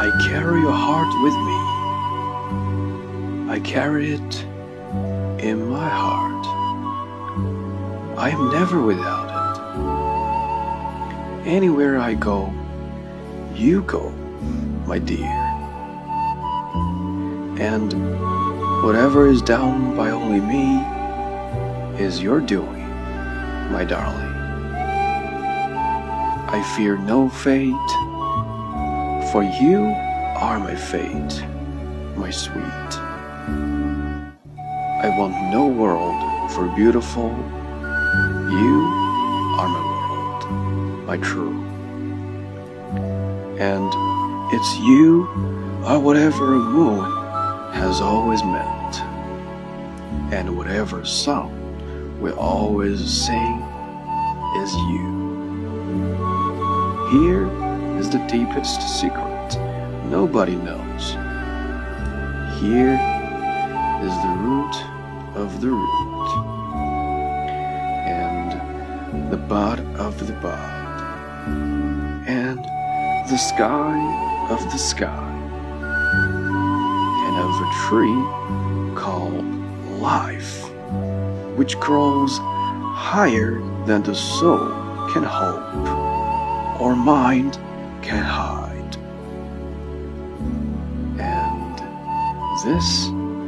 I carry your heart with me. I carry it in my heart. I am never without it. Anywhere I go, you go, my dear. And whatever is done by only me is your doing, my darling. I fear no fate, for you are my fate, my sweet. I want no world for beautiful, you are my world, my true. And it's you are whatever a moon has always meant, and whatever song we always sing is you. Here is the deepest secret. Nobody knows. Here is the root of the root, and the bud of the bud, and the sky of the sky, and of a tree called life, which grows higher than the soul can hope or mind can hide. And this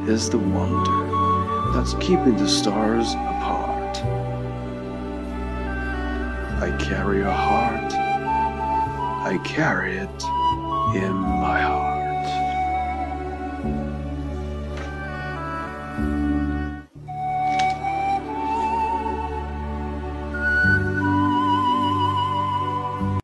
is the wonder that's keeping the stars apart. I carry a heart, I carry it in my heart.